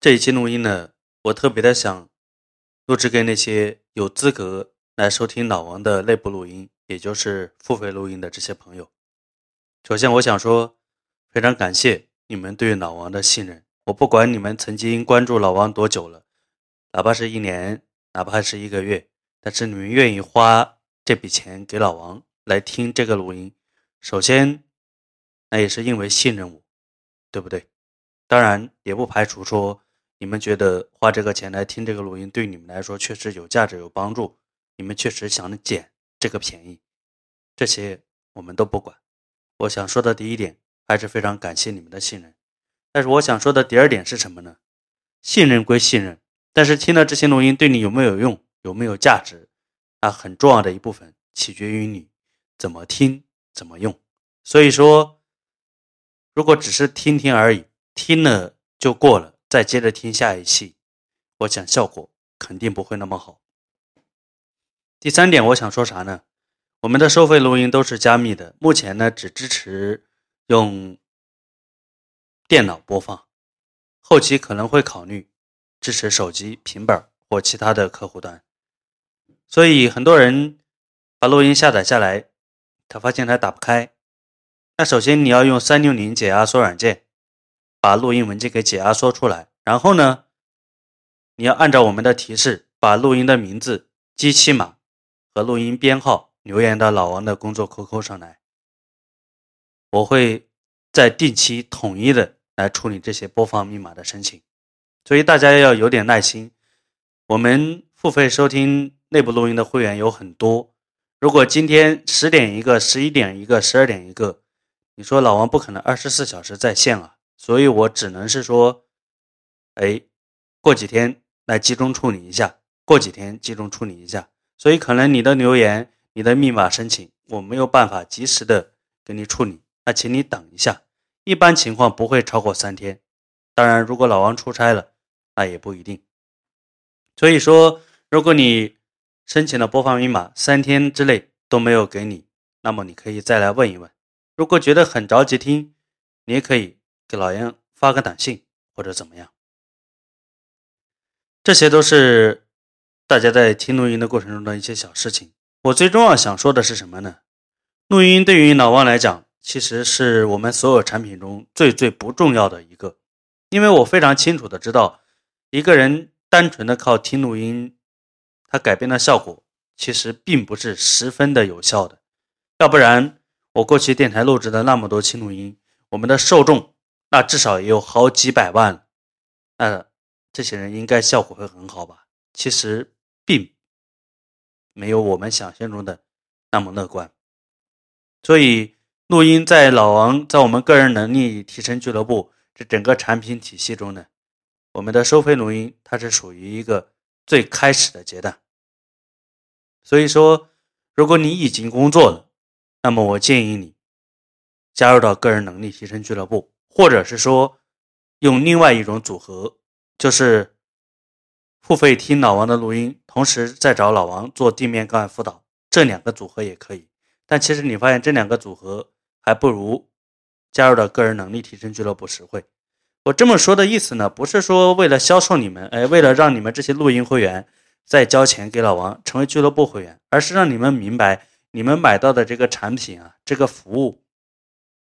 这一期录音呢，我特别的想录制给那些有资格来收听老王的内部录音，也就是付费录音的这些朋友。首先，我想说，非常感谢你们对老王的信任。我不管你们曾经关注老王多久了，哪怕是一年，哪怕是一个月，但是你们愿意花这笔钱给老王来听这个录音，首先，那也是因为信任我，对不对？当然，也不排除说。你们觉得花这个钱来听这个录音，对你们来说确实有价值、有帮助。你们确实想捡这个便宜，这些我们都不管。我想说的第一点，还是非常感谢你们的信任。但是我想说的第二点是什么呢？信任归信任，但是听了这些录音对你有没有用、有没有价值，那，很重要的一部分取决于你怎么听、怎么用。所以说，如果只是听听而已，听了就过了。再接着听下一期，我想效果肯定不会那么好。第三点，我想说啥呢？我们的收费录音都是加密的，目前呢只支持用电脑播放，后期可能会考虑支持手机、平板或其他的客户端。所以很多人把录音下载下来，他发现他打不开。那首先你要用三六零解压缩软件。把录音文件给解压缩出来，然后呢，你要按照我们的提示，把录音的名字、机器码和录音编号留言到老王的工作 QQ 上来。我会在定期统一的来处理这些播放密码的申请，所以大家要有点耐心。我们付费收听内部录音的会员有很多，如果今天十点一个、十一点一个、十二点一个，你说老王不可能二十四小时在线啊。所以我只能是说，哎，过几天来集中处理一下，过几天集中处理一下。所以可能你的留言、你的密码申请，我没有办法及时的给你处理，那请你等一下。一般情况不会超过三天，当然如果老王出差了，那也不一定。所以说，如果你申请了播放密码，三天之内都没有给你，那么你可以再来问一问。如果觉得很着急听，你也可以。给老杨发个短信或者怎么样，这些都是大家在听录音的过程中的一些小事情。我最重要想说的是什么呢？录音对于老王来讲，其实是我们所有产品中最最不重要的一个，因为我非常清楚的知道，一个人单纯的靠听录音，它改变的效果其实并不是十分的有效的。要不然，我过去电台录制的那么多期录音，我们的受众。那至少也有好几百万，那这些人应该效果会很好吧？其实并没有我们想象中的那么乐观。所以，录音在老王在我们个人能力提升俱乐部这整个产品体系中呢，我们的收费录音它是属于一个最开始的阶段。所以说，如果你已经工作了，那么我建议你加入到个人能力提升俱乐部。或者是说，用另外一种组合，就是付费听老王的录音，同时再找老王做地面个案辅导，这两个组合也可以。但其实你发现这两个组合还不如加入到个人能力提升俱乐部实惠。我这么说的意思呢，不是说为了销售你们，哎，为了让你们这些录音会员再交钱给老王成为俱乐部会员，而是让你们明白，你们买到的这个产品啊，这个服务。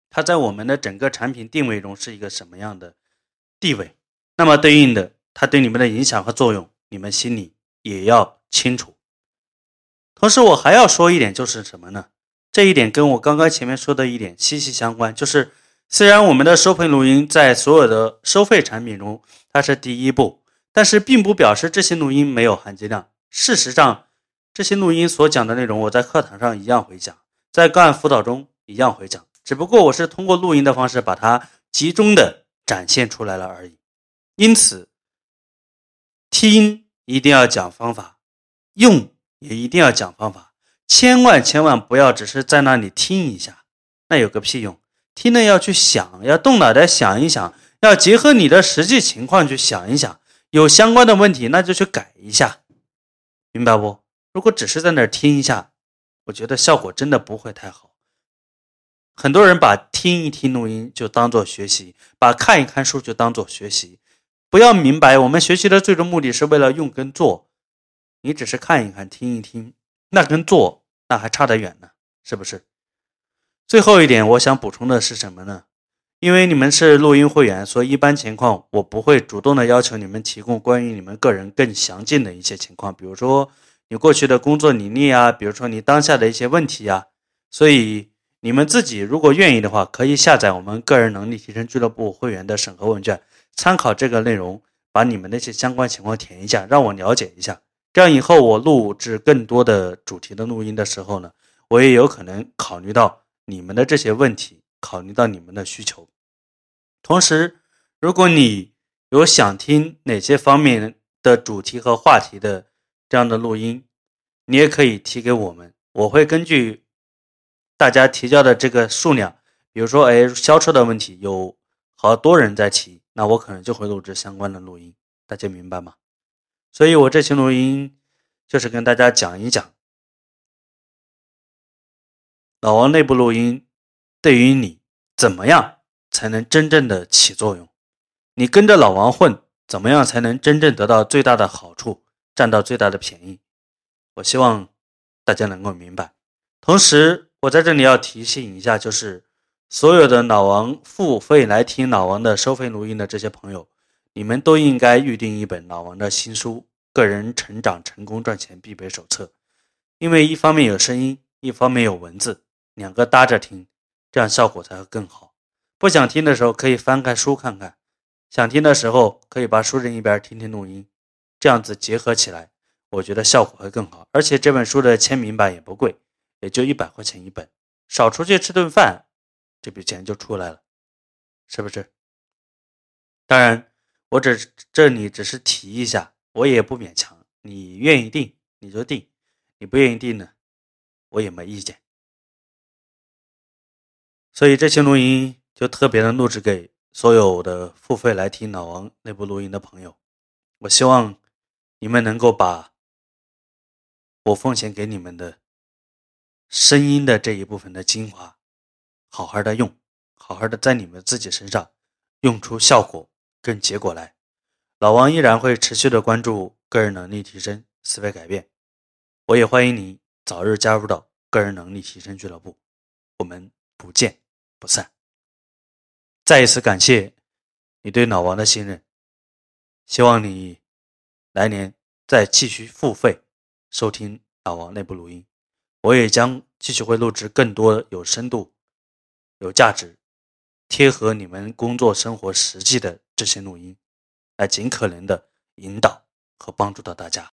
它在我们的整个产品定位中是一个什么样的地位？那么对应的，它对你们的影响和作用，你们心里也要清楚。同时，我还要说一点，就是什么呢？这一点跟我刚刚前面说的一点息息相关，就是虽然我们的收费录音在所有的收费产品中它是第一步，但是并不表示这些录音没有含金量。事实上，这些录音所讲的内容，我在课堂上一样会讲，在个案辅导中一样会讲。只不过我是通过录音的方式把它集中的展现出来了而已，因此听一定要讲方法，用也一定要讲方法，千万千万不要只是在那里听一下，那有个屁用！听了要去想，要动脑袋想一想，要结合你的实际情况去想一想，有相关的问题那就去改一下，明白不？如果只是在那儿听一下，我觉得效果真的不会太好。很多人把听一听录音就当做学习，把看一看书就当做学习，不要明白我们学习的最终目的是为了用跟做，你只是看一看、听一听，那跟做那还差得远呢，是不是？最后一点，我想补充的是什么呢？因为你们是录音会员，所以一般情况我不会主动的要求你们提供关于你们个人更详尽的一些情况，比如说你过去的工作履历啊，比如说你当下的一些问题啊。所以你们自己如果愿意的话，可以下载我们个人能力提升俱乐部会员的审核问卷，参考这个内容，把你们那些相关情况填一下，让我了解一下。这样以后我录制更多的主题的录音的时候呢，我也有可能考虑到你们的这些问题。考虑到你们的需求，同时，如果你有想听哪些方面的主题和话题的这样的录音，你也可以提给我们，我会根据大家提交的这个数量，比如说，哎，销售的问题有好多人在提，那我可能就会录制相关的录音，大家明白吗？所以我这期录音就是跟大家讲一讲老王内部录音。对于你怎么样才能真正的起作用？你跟着老王混，怎么样才能真正得到最大的好处，占到最大的便宜？我希望大家能够明白。同时，我在这里要提醒一下，就是所有的老王付费来听老王的收费录音的这些朋友，你们都应该预定一本老王的新书《个人成长成功赚钱必备手册》，因为一方面有声音，一方面有文字，两个搭着听。这样效果才会更好。不想听的时候可以翻开书看看，想听的时候可以把书扔一边听听录音，这样子结合起来，我觉得效果会更好。而且这本书的签名版也不贵，也就一百块钱一本，少出去吃顿饭，这笔钱就出来了，是不是？当然，我只这里只是提一下，我也不勉强，你愿意定你就定，你不愿意定呢，我也没意见。所以这期录音就特别的录制给所有的付费来听老王内部录音的朋友。我希望你们能够把我奉献给你们的声音的这一部分的精华，好好的用，好好的在你们自己身上用出效果跟结果来。老王依然会持续的关注个人能力提升、思维改变。我也欢迎你早日加入到个人能力提升俱乐部。我们不见。不散。再一次感谢你对老王的信任，希望你来年再继续付费收听老王内部录音。我也将继续会录制更多有深度、有价值、贴合你们工作生活实际的这些录音，来尽可能的引导和帮助到大家。